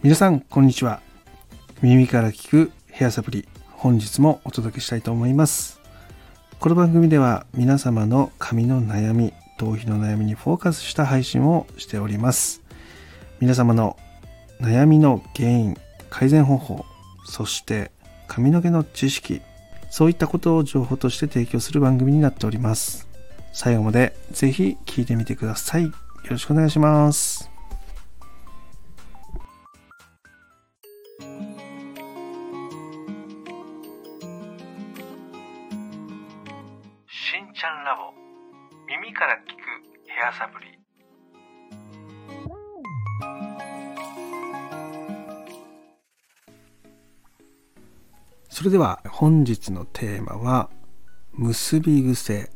皆さんこんにちは。耳から聞くヘアサプリ本日もお届けしたいと思います。この番組では皆様の髪の悩み頭皮の悩みにフォーカスした配信をしております。皆様の悩みの原因改善方法そして髪の毛の知識そういったことを情報として提供する番組になっております。最後までぜひ聞いてみてください。よろしくお願いします。しんちゃんラボ。耳から聞くヘアサプリ。それでは本日のテーマは結び癖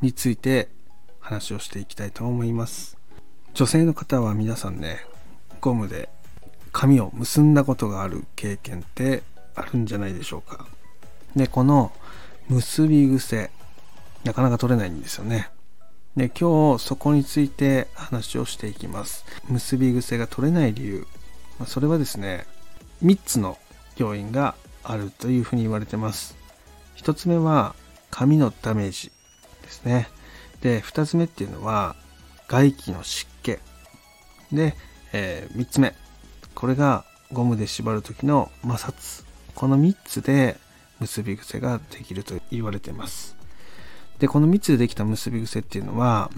について話をしていきたいと思います。女性の方は皆さんねゴムで髪を結んだことがある経験ってあるんじゃないでしょうか。でこの結び癖なかなか取れないんですよね。で今日そこについて話をしていきます。結び癖が取れない理由。まそれはですね3つの要因があるというふうに言われてます。1つ目は髪のダメージですね。で2つ目っていうのは外気の湿気。で、えー、3つ目。これがゴムで縛る時の摩擦。この3つで結び癖ができると言われてます。でこの3つでできた結び癖っていうのは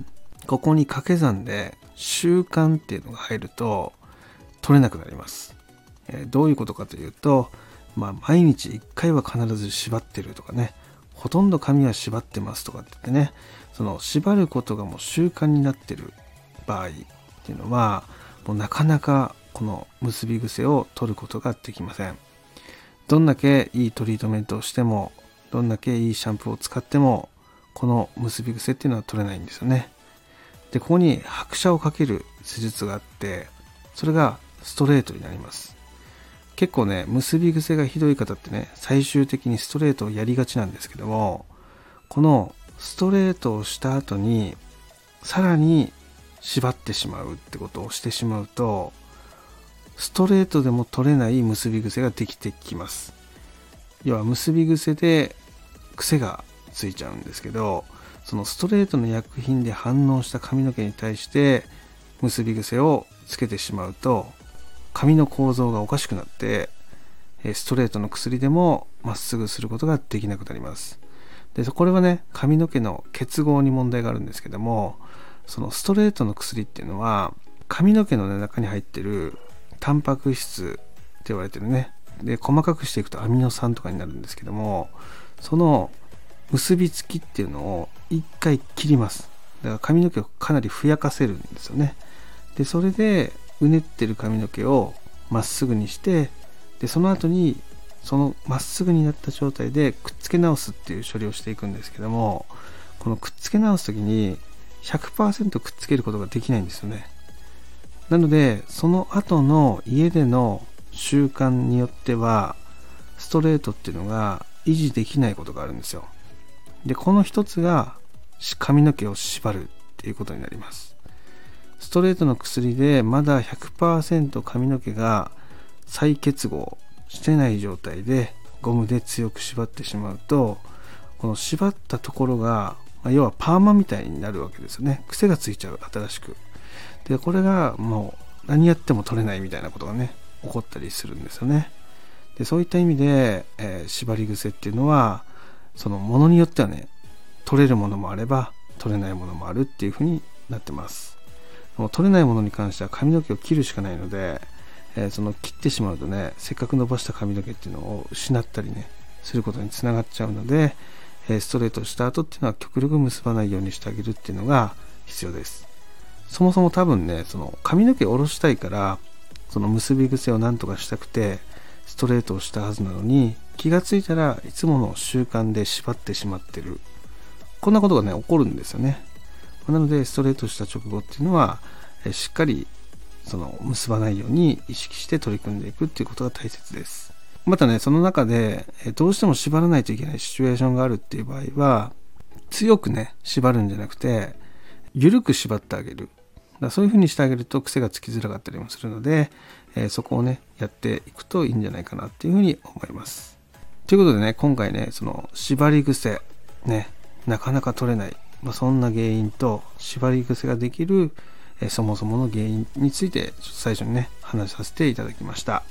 ここに掛け算で習慣っていうのが入ると取れなくなります、え、どういうことかというとまあ毎日1回は必ず縛ってるとかねほとんど髪は縛ってますとかって言ってねその縛ることがもう習慣になってる場合っていうのはもうなかなかこの結び癖を取ることができません。どんだけいいトリートメントをしてもどんだけいいシャンプーを使ってもこの結び癖っていうのは取れないんですよね。でここに拍車をかける施術があってそれがストレートになります。結構ね結び癖がひどい方ってね最終的にストレートをやりがちなんですけどもこのストレートをした後にさらに縛ってしまうってことをしてしまうとストレートでも取れない結び癖ができてきます。要は結び癖で癖がついちゃうんですけどそのストレートの薬品で反応した髪の毛に対して結び癖をつけてしまうと髪の構造がおかしくなってストレートの薬でもまっすぐすることができなくなります。でこれはね髪の毛の結合に問題があるんですけどもそのストレートの薬っていうのは髪の毛の、ね、中に入ってるタンパク質って言われてるね。で細かくしていくとアミノ酸とかになるんですけどもその結びつきっていうのを一回切ります。だから髪の毛をかなりふやかせるんですよね。でそれでうねってる髪の毛をまっすぐにしてでその後にそのまっすぐになった状態でくっつけ直すっていう処理をしていくんですけどもこのくっつけ直す時に100%くっつけることができないんですよね。なのでその後の家での習慣によってはストレートっていうのが維持できないことがあるんですよ。でこの一つが髪の毛を縛るっていうことになります。ストレートの薬でまだ100%髪の毛が再結合してない状態でゴムで強く縛ってしまうとこの縛ったところが、まあ、要はパーマみたいになるわけですよね。癖がついちゃう新しく。でこれがもう何やっても取れないみたいなことがね起こったりするんですよね。でそういった意味で、えー、縛り癖っていうのはそのものによってはね取れるものもあれば取れないものもあるっていうふうになってます。もう取れないものに関しては髪の毛を切るしかないので、えー、その切ってしまうとねせっかく伸ばした髪の毛っていうのを失ったりねすることにつながっちゃうので、え、ストレートした後っていうのは極力結ばないようにしてあげるっていうのが必要です。そもそも多分ねその髪の毛を下ろしたいからその結び癖をなんとかしたくてストレートをしたはずなのに気がついたらいつもの習慣で縛ってしまってる。こんなことがね起こるんですよね。なのでストレートした直後っていうのはしっかりその結ばないように意識して取り組んでいくっていうことが大切です。またねその中でどうしても縛らないといけないシチュエーションがあるっていう場合は強くね縛るんじゃなくて緩く縛ってあげる。だそういうふうにしてあげると癖がつきづらかったりもするのでえー、そこをねやっていくといいんじゃないかなっていうふうに思います。ということでね今回ねその縛り癖ねなかなか取れない、まあ、そんな原因と縛り癖ができるえそもそもの原因について最初にね話させていただきました。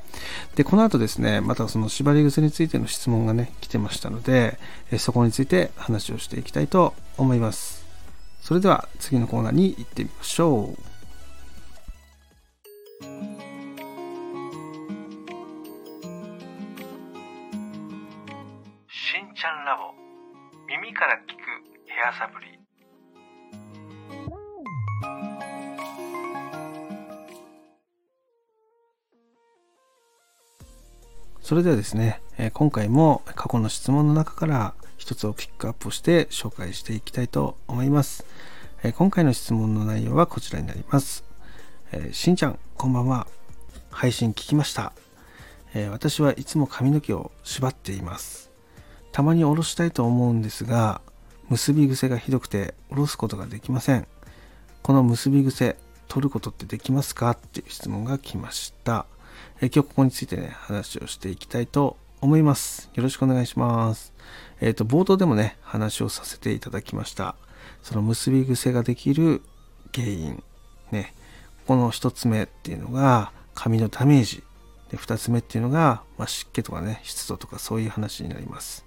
でこの後ですねまたその縛り癖についての質問がね来てましたので、えそこについて話をしていきたいと思います。それでは次のコーナーに行ってみましょう。から聞くヘアサプリそれではですね、え今回も過去の質問の中から一つをピックアップして紹介していきたいと思います。え今回の質問の内容はこちらになります。えしんちゃん、こんばんは。配信聞きました。え私はいつも髪の毛を縛っています。たまに下ろしたいと思うんですが、結び癖がひどくて下ろすことができません。この結び癖、取ることってできますか？っていう質問が来ました。え今日ここについてね、話をしていきたいと思います。よろしくお願いします。えっ、ー、と、冒頭でもね、話をさせていただきました。その結び癖ができる原因。ね。この1つ目っていうのが髪のダメージ。で、2つ目っていうのが、まあ、湿気とかね、湿度とかそういう話になります。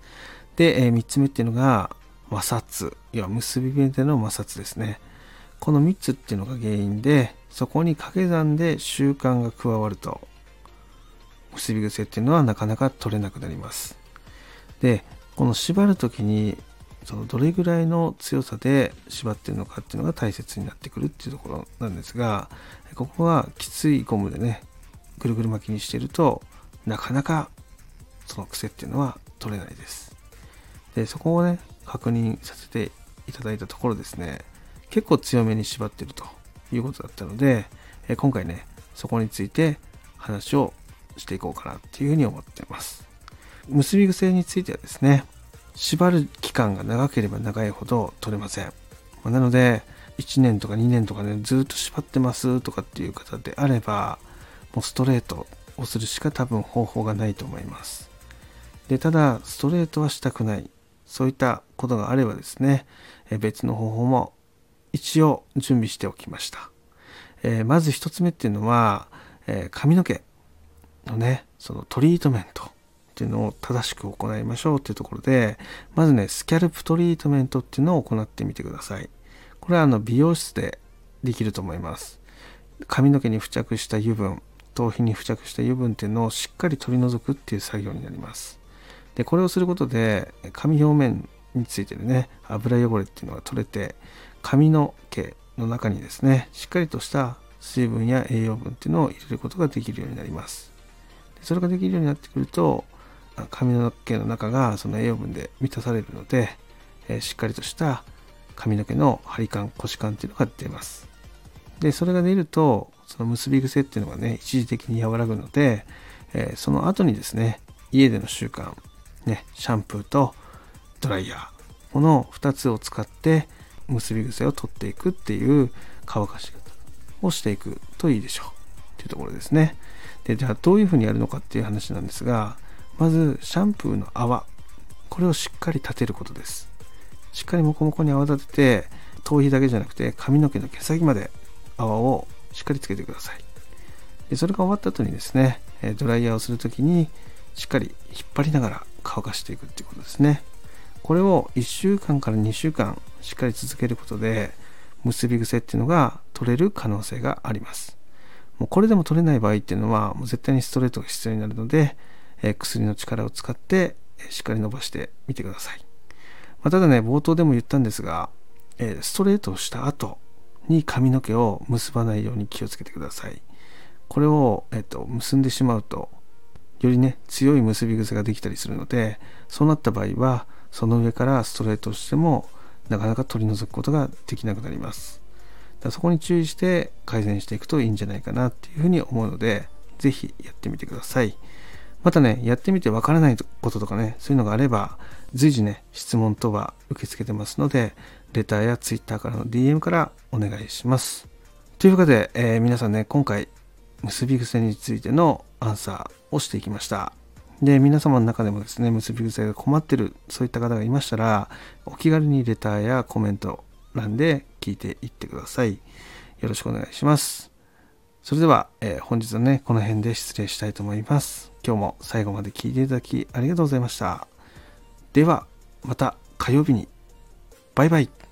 で、えー、3つ目っていうのが摩擦。要は結び目での摩擦ですね。この3つっていうのが原因で、そこに掛け算で習慣が加わると、結び癖っていうのはなかなか取れなくなります。で、この縛る時にそのどれぐらいの強さで縛ってるのかっていうのが大切になってくるっていうところなんですが、ここはきついゴムでね、ぐるぐる巻きにしてるとなかなかその癖っていうのは取れないです。で、そこをね、確認させていただいたところですね、結構強めに縛ってるということだったので、今回ね、そこについて話をしていこうかなっていうふうに思ってます。結び癖についてはですね、縛る期間が長ければ長いほど取れません。なので、1年とか2年とかね、ずっと縛ってますとかっていう方であれば、もうストレートをするしか多分方法がないと思います。で、ただ、ストレートはしたくない。そういったことがあればですね、え別の方法も一応準備しておきました。えー、まず1つ目っていうのは、えー、髪の毛のね、そのトリートメントっていうのを正しく行いましょうっていうところで、まずね、スキャルプトリートメントっていうのを行ってみてください。これはあの美容室でできると思います。髪の毛に付着した油分、頭皮に付着した油分っていうのをしっかり取り除くっていう作業になります。で、これをすることで、髪表面についてるね、油汚れっていうのが取れて、髪の毛の中にですね、しっかりとした水分や栄養分っていうのを入れることができるようになりますで。それができるようになってくると髪の毛の中がその栄養分で満たされるので、え、しっかりとした髪の毛の張り感腰感っていうのが出ますでそれが出るとその結び癖っていうのがね一時的に和らぐので、えー、その後にですね家での習慣ねシャンプーとドライヤーこの2つを使って結び癖を取っていくっていう乾かし方をしていくといいでしょうっていうところですね。で、じゃあどういうふうにやるのかっていう話なんですが、まずシャンプーの泡、これをしっかり立てることです。しっかりモコモコに泡立てて、頭皮だけじゃなくて髪の毛の毛先まで泡をしっかりつけてください。でそれが終わった後にですね、ドライヤーをする時にしっかり引っ張りながら乾かしていくっていうことですね。これを1週間から2週間しっかり続けることで結び癖っていうのが取れる可能性があります。もうこれでも取れない場合っていうのはもう絶対にストレートが必要になるので、え、薬の力を使って、しっかり伸ばしてみてください。まあ、ただね、冒頭でも言ったんですが、え、ストレートをした後に髪の毛を結ばないように気をつけてください。これを、えーと、結んでしまうと、よりね、強い結び癖ができたりするので、そうなった場合は、その上からストレートしても、なかなか取り除くことができなくなります。だそこに注意して改善していくといいんじゃないかなっていうふうに思うので、ぜひやってみてください。またね、やってみてわからないこととかね、そういうのがあれば、随時ね、質問等は受け付けてますので、レターや Twitter からの DM からお願いします。というわけで、えー、皆さんね、今回結び癖についてのアンサーをしていきました。で皆様の中でもですね結び癖が困ってるそういった方がいましたらお気軽にレターやコメント欄で聞いていってください。よろしくお願いします。それでは、えー本日はねこの辺で失礼したいと思います。今日も最後まで聞いていただきありがとうございました。ではまた火曜日にバイバイ。